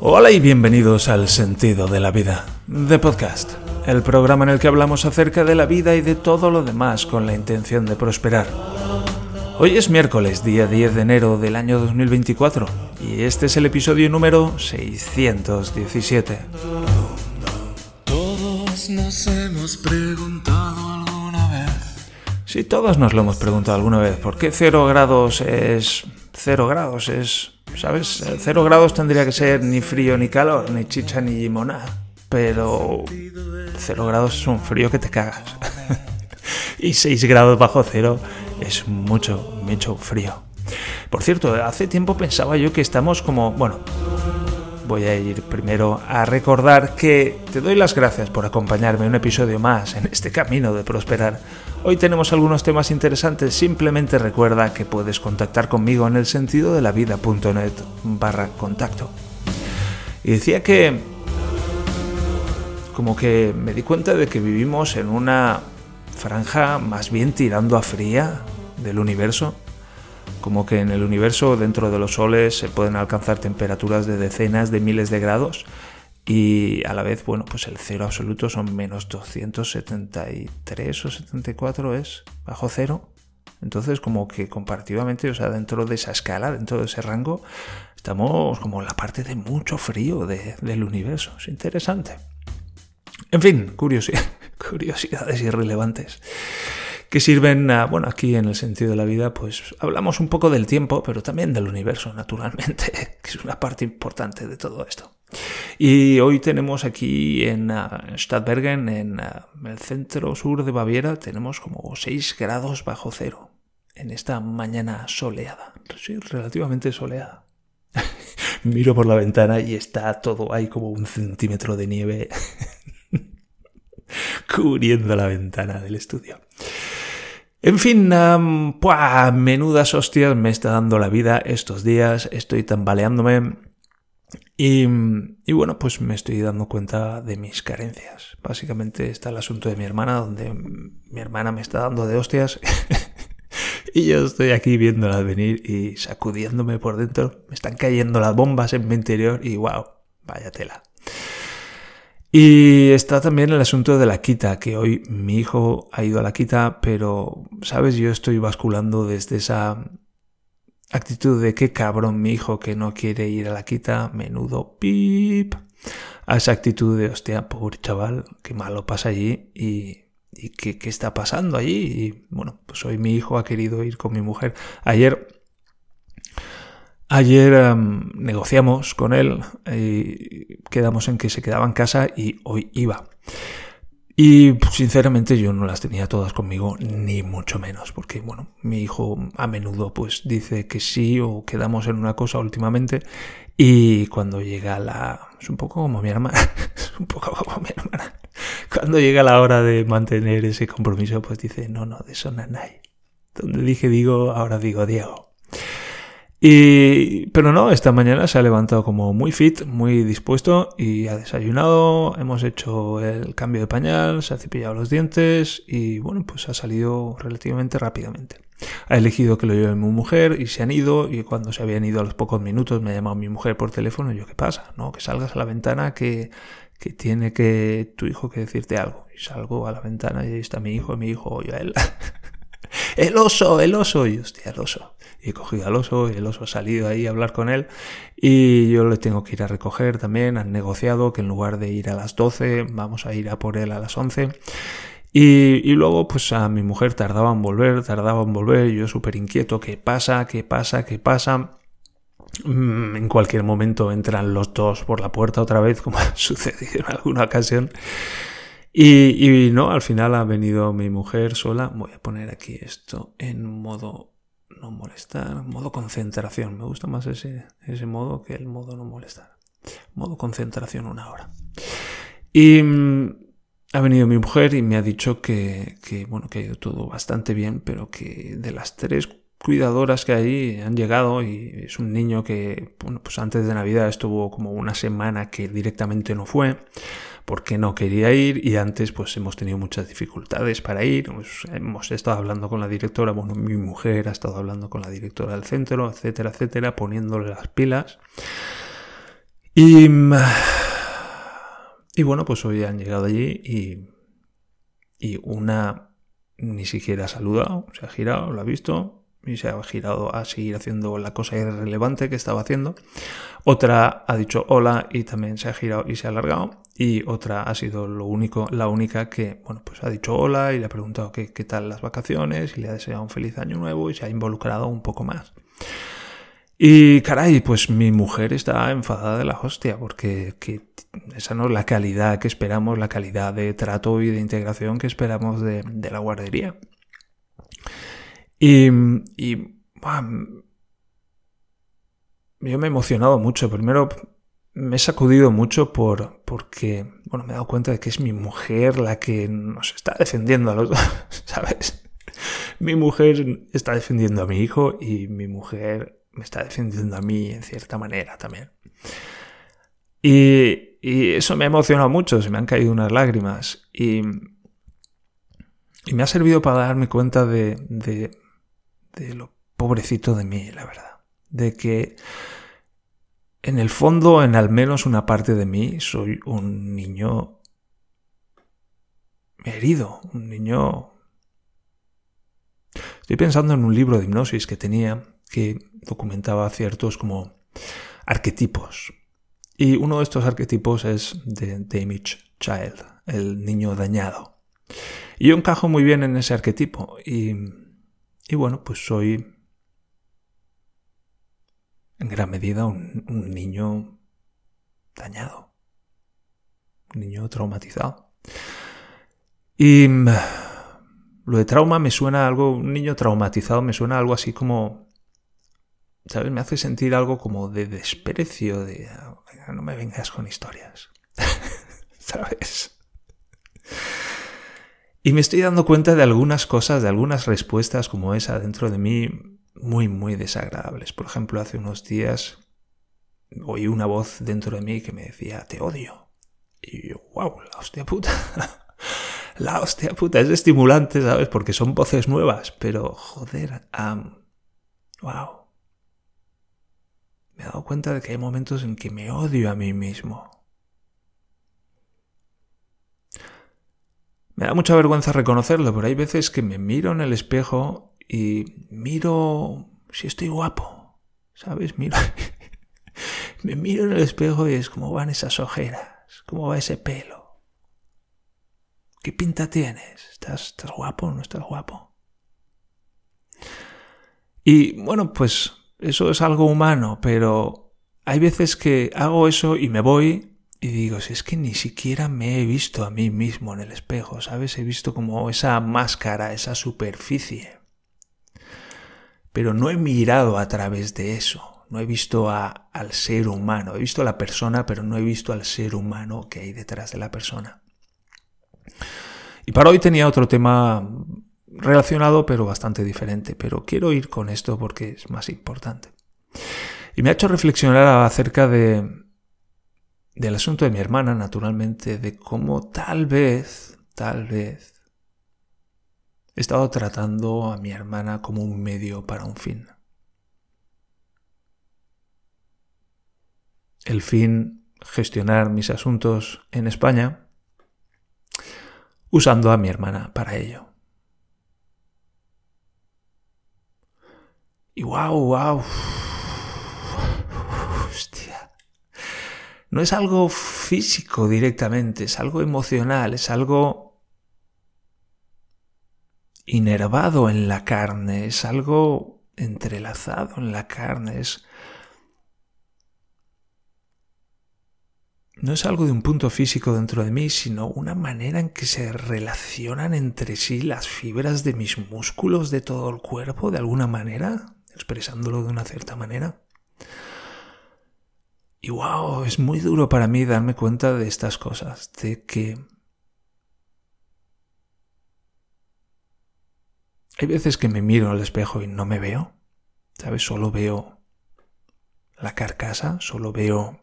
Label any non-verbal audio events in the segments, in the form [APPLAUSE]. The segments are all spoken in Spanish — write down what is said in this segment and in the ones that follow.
Hola y bienvenidos al Sentido de la Vida, de Podcast, el programa en el que hablamos acerca de la vida y de todo lo demás con la intención de prosperar. Hoy es miércoles, día 10 de enero del año 2024, y este es el episodio número 617. Todos nos hemos preguntado alguna vez. Si todos nos lo hemos preguntado alguna vez, ¿por qué 0 grados es 0 grados? Es, ¿sabes? 0 grados tendría que ser ni frío ni calor, ni chicha ni limona. Pero 0 grados es un frío que te cagas. [LAUGHS] y 6 grados bajo cero es mucho, mucho frío. Por cierto, hace tiempo pensaba yo que estamos como, bueno, voy a ir primero a recordar que te doy las gracias por acompañarme un episodio más en este camino de prosperar. Hoy tenemos algunos temas interesantes, simplemente recuerda que puedes contactar conmigo en el sentido de la vida.net barra contacto. Y decía que como que me di cuenta de que vivimos en una franja más bien tirando a fría del universo. Como que en el universo, dentro de los soles, se pueden alcanzar temperaturas de decenas de miles de grados y a la vez, bueno, pues el cero absoluto son menos 273 o 74 es bajo cero. Entonces, como que comparativamente, o sea, dentro de esa escala, dentro de ese rango, estamos como en la parte de mucho frío del universo. Es interesante. En fin, [LAUGHS] curiosidades irrelevantes que sirven, bueno, aquí en el sentido de la vida, pues hablamos un poco del tiempo, pero también del universo, naturalmente, [LAUGHS] que es una parte importante de todo esto. Y hoy tenemos aquí en uh, Stadtbergen, en uh, el centro sur de Baviera, tenemos como 6 grados bajo cero en esta mañana soleada, sí, relativamente soleada. [LAUGHS] Miro por la ventana y está todo ahí como un centímetro de nieve [LAUGHS] cubriendo la ventana del estudio. En fin, menudas hostias me está dando la vida estos días, estoy tambaleándome y, y, bueno, pues me estoy dando cuenta de mis carencias. Básicamente está el asunto de mi hermana, donde mi hermana me está dando de hostias [LAUGHS] y yo estoy aquí viéndola venir y sacudiéndome por dentro. Me están cayendo las bombas en mi interior y wow, vaya tela. Y está también el asunto de la quita, que hoy mi hijo ha ido a la quita, pero, sabes, yo estoy basculando desde esa actitud de qué cabrón mi hijo que no quiere ir a la quita, menudo pip, a esa actitud de, hostia, pobre chaval, qué malo pasa allí y, y qué, qué está pasando allí. Y bueno, pues hoy mi hijo ha querido ir con mi mujer. Ayer Ayer em, negociamos con él y quedamos en que se quedaba en casa y hoy iba. Y pues, sinceramente yo no las tenía todas conmigo, ni mucho menos, porque bueno, mi hijo a menudo pues dice que sí o quedamos en una cosa últimamente y cuando llega la... es un poco como mi hermana, [LAUGHS] es un poco como mi hermana. Cuando llega la hora de mantener ese compromiso pues dice, no, no, de eso. Donde dije digo, ahora digo Diego. Y, pero no, esta mañana se ha levantado como muy fit, muy dispuesto y ha desayunado, hemos hecho el cambio de pañal, se ha cepillado los dientes y bueno, pues ha salido relativamente rápidamente. Ha elegido que lo lleve mi mujer y se han ido y cuando se habían ido a los pocos minutos me ha llamado mi mujer por teléfono y yo, ¿qué pasa? No, que salgas a la ventana que, que tiene que tu hijo que decirte algo. Y salgo a la ventana y ahí está mi hijo y mi hijo oye a él. [LAUGHS] [LAUGHS] el oso, el oso. Y hostia, el oso. Y he cogido al oso y el oso ha salido ahí a hablar con él. Y yo le tengo que ir a recoger también. Han negociado que en lugar de ir a las 12, vamos a ir a por él a las 11. Y, luego, pues a mi mujer tardaba en volver, tardaba en volver, yo súper inquieto, ¿qué pasa? ¿Qué pasa? ¿Qué pasa? Mm, en cualquier momento entran los dos por la puerta otra vez, como [LAUGHS] ha sucedido en alguna ocasión. Y, y, no, al final ha venido mi mujer sola. Voy a poner aquí esto en modo no molestar, modo concentración. Me gusta más ese, ese modo que el modo no molestar. Modo concentración una hora. Y mm, ha venido mi mujer y me ha dicho que, que, bueno, que ha ido todo bastante bien, pero que de las tres cuidadoras que hay han llegado y es un niño que, bueno, pues antes de Navidad estuvo como una semana que directamente no fue porque no quería ir y antes pues hemos tenido muchas dificultades para ir. Hemos estado hablando con la directora, bueno, mi mujer ha estado hablando con la directora del centro, etcétera, etcétera, poniéndole las pilas. Y, y bueno, pues hoy han llegado allí y, y una ni siquiera ha saludado, se ha girado, lo ha visto y se ha girado a seguir haciendo la cosa irrelevante que estaba haciendo. Otra ha dicho hola y también se ha girado y se ha alargado. Y otra ha sido lo único, la única que, bueno, pues ha dicho hola y le ha preguntado qué, qué tal las vacaciones y le ha deseado un feliz año nuevo y se ha involucrado un poco más. Y caray, pues mi mujer está enfadada de la hostia, porque que esa no es la calidad que esperamos, la calidad de trato y de integración que esperamos de, de la guardería. Y, y yo me he emocionado mucho. Primero me he sacudido mucho por, porque, bueno, me he dado cuenta de que es mi mujer la que nos está defendiendo a los dos, [LAUGHS] ¿sabes? Mi mujer está defendiendo a mi hijo y mi mujer me está defendiendo a mí en cierta manera también. Y, eso me ha emocionado mucho, se me han caído unas lágrimas y, y me ha servido para darme cuenta de, de, de lo pobrecito de mí, la verdad. De que en el fondo, en al menos una parte de mí, soy un niño herido, un niño... Estoy pensando en un libro de hipnosis que tenía que documentaba ciertos como arquetipos. Y uno de estos arquetipos es de Damage Child, el niño dañado. Y yo encajo muy bien en ese arquetipo. Y, y bueno, pues soy en gran medida un, niño dañado. Un niño traumatizado. Y lo de trauma me suena algo, un niño traumatizado me suena algo así como ¿sabes? Me hace sentir algo como de desprecio, de no me vengas con historias, [LAUGHS] ¿sabes? Y me estoy dando cuenta de algunas cosas, de algunas respuestas como esa dentro de mí muy, muy desagradables. Por ejemplo, hace unos días oí una voz dentro de mí que me decía, te odio. Y yo, wow, la hostia puta. [LAUGHS] la hostia puta, es estimulante, ¿sabes? Porque son voces nuevas, pero joder, wow me he dado cuenta de que hay momentos en que me odio a mí mismo. Me da mucha vergüenza reconocerlo, pero hay veces que me miro en el espejo y miro si estoy guapo, ¿sabes? Miro, [LAUGHS] me miro en el espejo y es como van esas ojeras, cómo va ese pelo. ¿Qué pinta tienes? ¿Estás, estás guapo o no estás guapo? Y bueno, pues eso es algo humano, pero hay veces que hago eso y me voy y digo, si es que ni siquiera me he visto a mí mismo en el espejo, ¿sabes? He visto como esa máscara, esa superficie. Pero no he mirado a través de eso, no he visto a, al ser humano, he visto a la persona, pero no he visto al ser humano que hay detrás de la persona. Y para hoy tenía otro tema relacionado pero bastante diferente, pero quiero ir con esto porque es más importante. Y me ha hecho reflexionar acerca de del asunto de mi hermana, naturalmente, de cómo tal vez, tal vez, he estado tratando a mi hermana como un medio para un fin. El fin, gestionar mis asuntos en España, usando a mi hermana para ello. Y wow, wow. Hostia. No es algo físico directamente, es algo emocional, es algo inervado en la carne, es algo entrelazado en la carne, no es algo de un punto físico dentro de mí, sino una manera en que se relacionan entre sí las fibras de mis músculos de todo el cuerpo de alguna manera expresándolo de una cierta manera. Y wow, es muy duro para mí darme cuenta de estas cosas, de que hay veces que me miro al espejo y no me veo, ¿sabes? Solo veo la carcasa, solo veo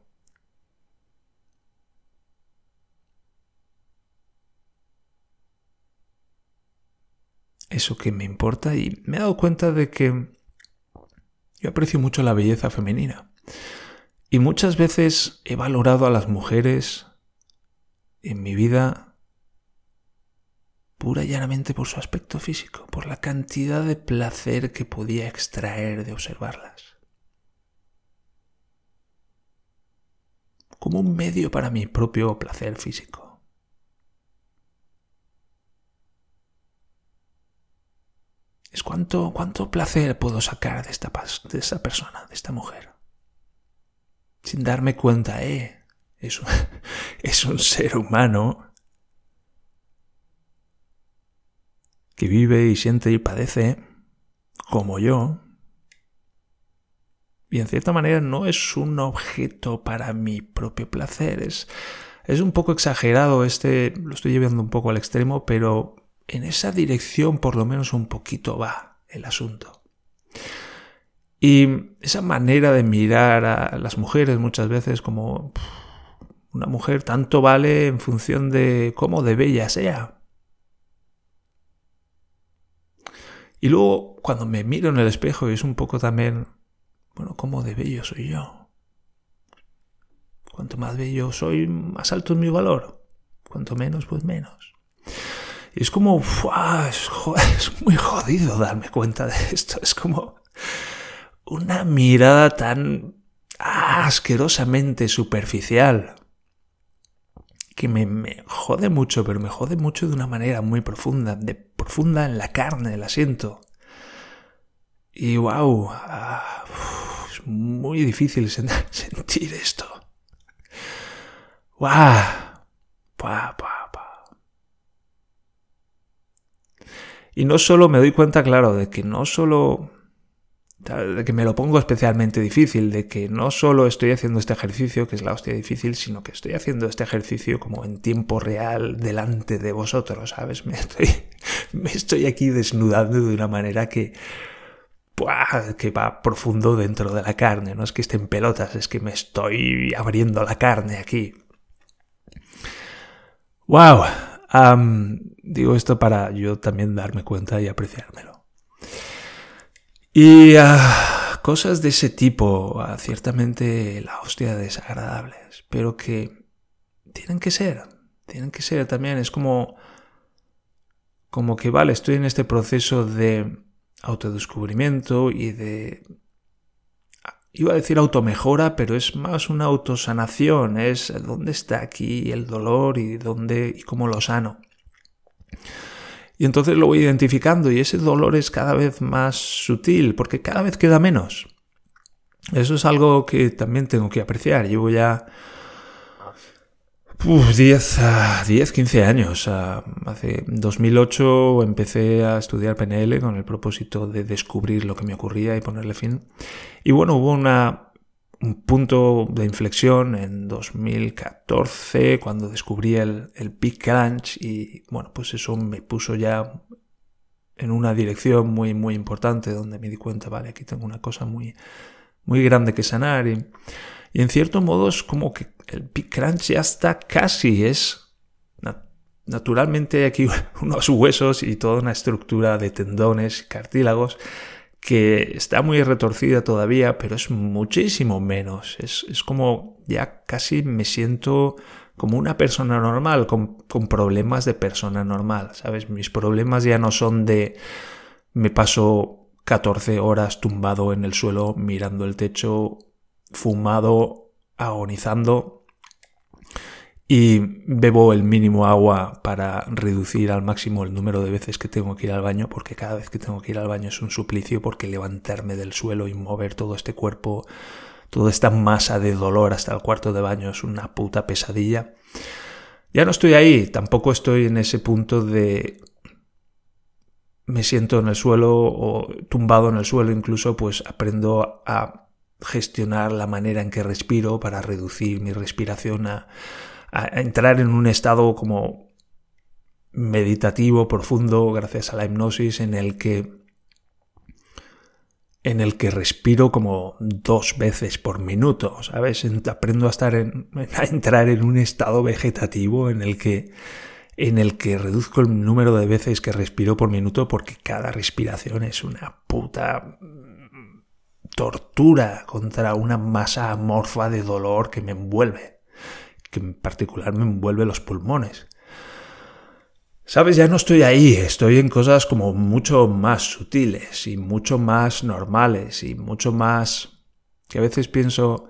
eso que me importa y me he dado cuenta de que yo aprecio mucho la belleza femenina. Y muchas veces he valorado a las mujeres en mi vida pura y llanamente por su aspecto físico, por la cantidad de placer que podía extraer de observarlas. Como un medio para mi propio placer físico. Es cuánto, cuánto placer puedo sacar de esta, de esta persona, de esta mujer. Sin darme cuenta, eh, es un, [LAUGHS] es un ser humano que vive y siente y padece como yo. Y en cierta manera no es un objeto para mi propio placer. Es, es un poco exagerado este, lo estoy llevando un poco al extremo, pero en esa dirección por lo menos un poquito va el asunto. Y esa manera de mirar a las mujeres muchas veces como una mujer tanto vale en función de cómo de bella sea. Y luego cuando me miro en el espejo es un poco también, bueno, cómo de bello soy yo. Cuanto más bello soy, más alto es mi valor. Cuanto menos, pues menos. Y es como, es, [LAUGHS] es muy jodido darme cuenta de esto. Es como una mirada tan asquerosamente superficial que me, jode mucho, pero me jode mucho de una manera muy profunda, de profunda en la carne, la siento. Y wow, ah, es muy difícil [LAUGHS] sentir esto. Wow, Y no solo me doy cuenta, claro, de que no solo que me lo pongo especialmente difícil, de que no solo estoy haciendo este ejercicio, que es la hostia difícil, sino que estoy haciendo este ejercicio como en tiempo real delante de vosotros, ¿sabes? Me estoy, [LAUGHS] me estoy aquí desnudando de una manera que, que va profundo dentro de la carne, no es que esté en pelotas, es que me estoy abriendo la carne aquí. ¡Wow! digo esto para yo también darme cuenta y apreciármelo. Y ah, cosas de ese tipo, ah, ciertamente la hostia desagradables, pero que tienen que ser, tienen que ser también, es como, como que vale, estoy en este proceso de autodescubrimiento y de iba a decir automejora, pero es más una autosanación, es dónde está aquí el dolor y dónde y cómo lo sano. Y entonces lo voy identificando y ese dolor es cada vez más sutil porque cada vez queda menos. Eso es algo que también tengo que apreciar. Llevo ya 10, 10, 15 años. hace 2008 empecé a estudiar PNL con el propósito de descubrir lo que me ocurría y ponerle fin. Y bueno, hubo una un punto de inflexión en 2014 cuando descubrí el, el Big Crunch y bueno, pues eso me puso ya en una dirección muy muy importante donde me di cuenta, vale, aquí tengo una cosa muy muy grande que sanar. Y, y en cierto modo es como que el Big Crunch ya está casi, es naturalmente aquí [LAUGHS] unos huesos y toda una estructura de tendones, cartílagos que está muy retorcida todavía, pero es muchísimo menos. Es, como ya casi me siento como una persona normal, con, con, problemas de persona normal, ¿sabes? Mis problemas ya no son de me paso 14 horas tumbado en el suelo mirando el techo, fumado, agonizando y bebo el mínimo agua para reducir al máximo el número de veces que tengo que ir al baño, porque cada vez que tengo que ir al baño es un suplicio, porque levantarme del suelo y mover todo este cuerpo, toda esta masa de dolor hasta el cuarto de baño es una puta pesadilla. Ya no estoy ahí, tampoco estoy en ese punto de me siento en el suelo o tumbado en el suelo, incluso pues aprendo a gestionar la manera en que respiro para reducir mi respiración a a entrar en un estado como meditativo, profundo, gracias a la hipnosis, en el que en el que respiro como dos veces por minuto, ¿sabes? Aprendo a estar en, a entrar en un estado vegetativo en el que en el que reduzco el número de veces que respiro por minuto porque cada respiración es una puta tortura contra una masa amorfa de dolor que me envuelve, que en particular me envuelve los pulmones. Sabes, ya no estoy ahí, estoy en cosas como mucho más sutiles y mucho más normales y mucho más que a veces pienso,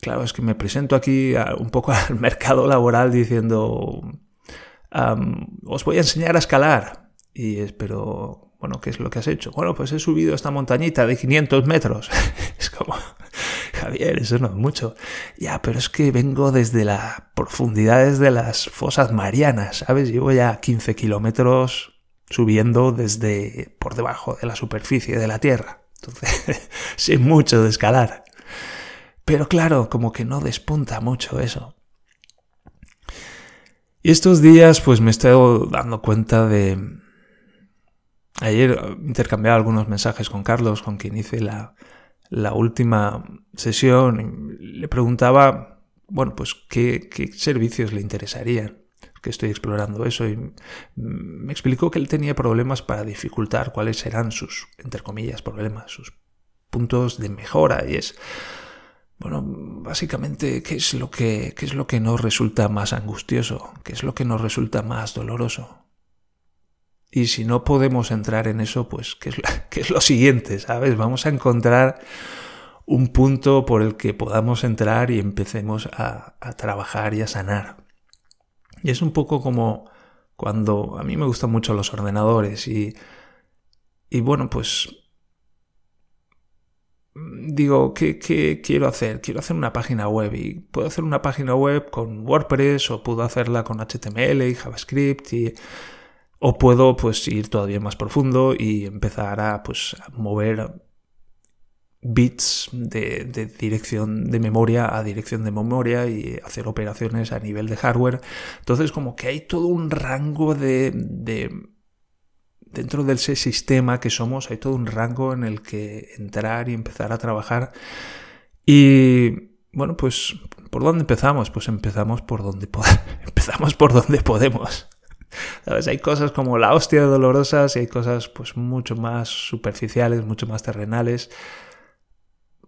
claro, es que me presento aquí un poco [LAUGHS] al mercado laboral diciendo, os voy a enseñar a escalar. Y espero, bueno, ¿qué es lo que has hecho? Bueno, pues he subido esta montañita de 500 metros. [LAUGHS] es como, Javier, eso no es mucho. Ya, pero es que vengo desde las profundidades de las fosas marianas, ¿sabes? Llevo ya 15 kilómetros subiendo desde por debajo de la superficie de la Tierra. Entonces, [LAUGHS] sin mucho de escalar. Pero claro, como que no despunta mucho eso. Y estos días, pues me estado dando cuenta de. Ayer intercambiaba algunos mensajes con Carlos, con quien hice la, la última sesión. Y le preguntaba, bueno, pues qué, qué servicios le interesarían que estoy explorando eso y me explicó que él tenía problemas para dificultar cuáles eran sus, entre comillas, problemas, sus puntos de mejora y es, bueno, básicamente, ¿qué es lo que, qué es lo que nos resulta más angustioso? ¿Qué es lo que nos resulta más doloroso? Y si no podemos entrar en eso, pues, ¿qué [LAUGHS] es, lo siguiente? ¿Sabes? Vamos a encontrar un punto por el que podamos entrar y empecemos a, a trabajar y a sanar. Y es un poco como cuando a mí me gustan mucho los ordenadores y, y bueno, pues digo, ¿qué, ¿qué, quiero hacer? Quiero hacer una página web y puedo hacer una página web con WordPress o puedo hacerla con HTML y JavaScript y, o puedo pues ir todavía más profundo y empezar a pues mover bits de, dirección de memoria a dirección de memoria y hacer operaciones a nivel de hardware. Entonces como que hay todo un rango de, dentro del sistema que somos, hay todo un rango en el que entrar y empezar a trabajar. Y bueno, pues ¿por dónde empezamos? Pues empezamos por donde [LAUGHS] empezamos por donde podemos. ¿Sabes? Hay cosas como la hostia dolorosas y hay cosas pues mucho más superficiales, mucho más terrenales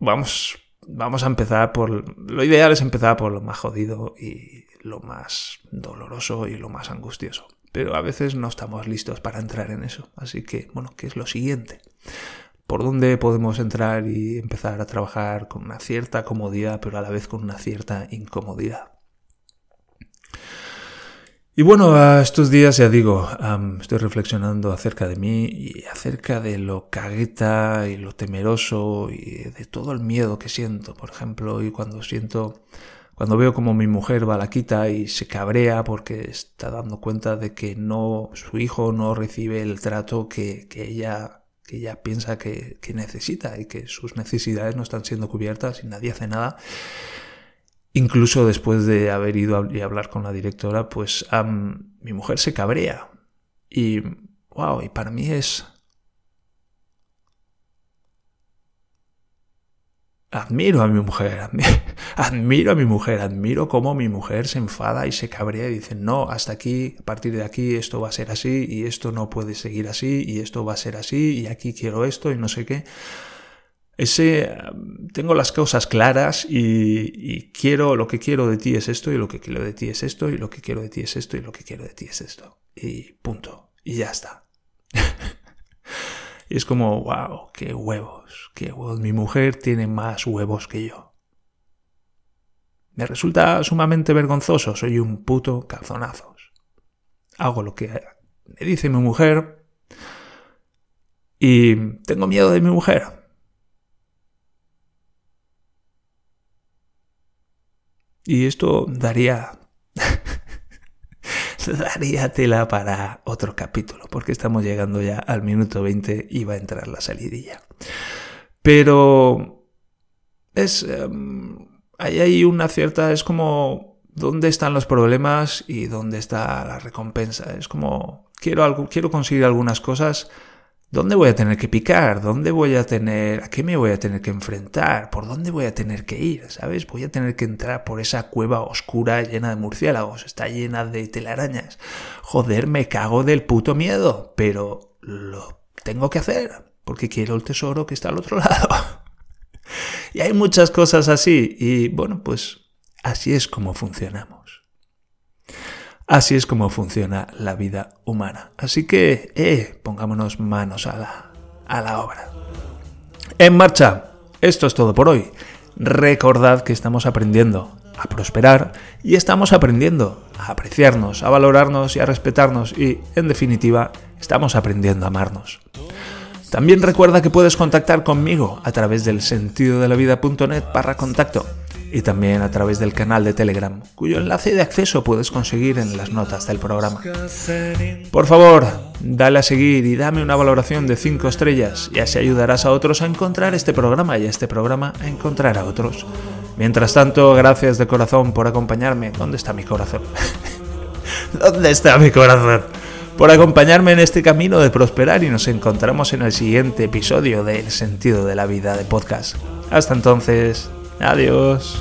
vamos, vamos a empezar por... Lo ideal es empezar por lo más jodido y lo más doloroso y lo más angustioso. Pero a veces no estamos listos para entrar en eso. Así que, bueno, ¿qué es lo siguiente? ¿Por dónde podemos entrar y empezar a trabajar con una cierta comodidad, pero a la vez con una cierta incomodidad? Y bueno, estos días ya digo, estoy reflexionando acerca de mí y acerca de lo cagueta y lo temeroso y de todo el miedo que siento. Por ejemplo, y cuando siento, cuando veo como mi mujer va la quita y se cabrea porque está dando cuenta de que no, su hijo no recibe el trato que, que ella que ella piensa que, que necesita y que sus necesidades no están siendo cubiertas y nadie hace nada Incluso después de haber ido a, hablar con la directora, pues mi mujer se cabrea. Y, wow, y para mí es... Admiro a mi mujer, [LAUGHS] admiro a mi mujer, admiro cómo mi mujer se enfada y se cabrea y dice, no, hasta aquí, a partir de aquí esto va a ser así y esto no puede seguir así y esto va a ser así y aquí quiero esto y no sé qué. Ese, tengo las cosas claras y, quiero, lo que quiero de ti es esto y lo que quiero de ti es esto y lo que quiero de ti es esto y lo que quiero de ti es esto. Y punto. Y ya está. [LAUGHS] y es como, wow, qué huevos, qué huevos. Mi mujer tiene más huevos que yo. Me resulta sumamente vergonzoso, soy un puto calzonazos. Hago lo que me dice mi mujer y tengo miedo de mi mujer. Y esto daría [LAUGHS] daría tela para otro capítulo, porque estamos llegando ya al minuto 20 y va a entrar la salidilla. Pero es em, ahí hay una cierta es como dónde están los problemas y dónde está la recompensa. Es como quiero algo, quiero conseguir algunas cosas ¿Dónde voy a tener que picar? ¿Dónde voy a tener... ¿A qué me voy a tener que enfrentar? ¿Por dónde voy a tener que ir? ¿Sabes? Voy a tener que entrar por esa cueva oscura llena de murciélagos. Está llena de telarañas. Joder, me cago del puto miedo. Pero lo tengo que hacer. Porque quiero el tesoro que está al otro [LAUGHS] lado. Y hay muchas cosas así. Y bueno, pues así es como funcionamos. Así es como funciona la vida humana. Así que, eh, pongámonos manos a la, a la obra. En marcha. Esto es todo por hoy. Recordad que estamos aprendiendo a prosperar y estamos aprendiendo a apreciarnos, a valorarnos y a respetarnos y, en definitiva, estamos aprendiendo a amarnos. También recuerda que puedes contactar conmigo a través del sentido de la vida.net barra contacto y también a través del canal de Telegram, cuyo enlace de acceso puedes conseguir en las notas del programa. Por favor, dale a seguir y dame una valoración de 5 estrellas y así ayudarás a otros a encontrar este programa y a este programa a encontrar a otros. Mientras tanto, gracias de corazón por acompañarme. ¿Dónde está mi corazón? [LAUGHS] ¿Dónde está mi corazón? Por acompañarme en este camino de prosperar y nos encontramos en el siguiente episodio de El sentido de la vida de podcast. Hasta entonces, adiós.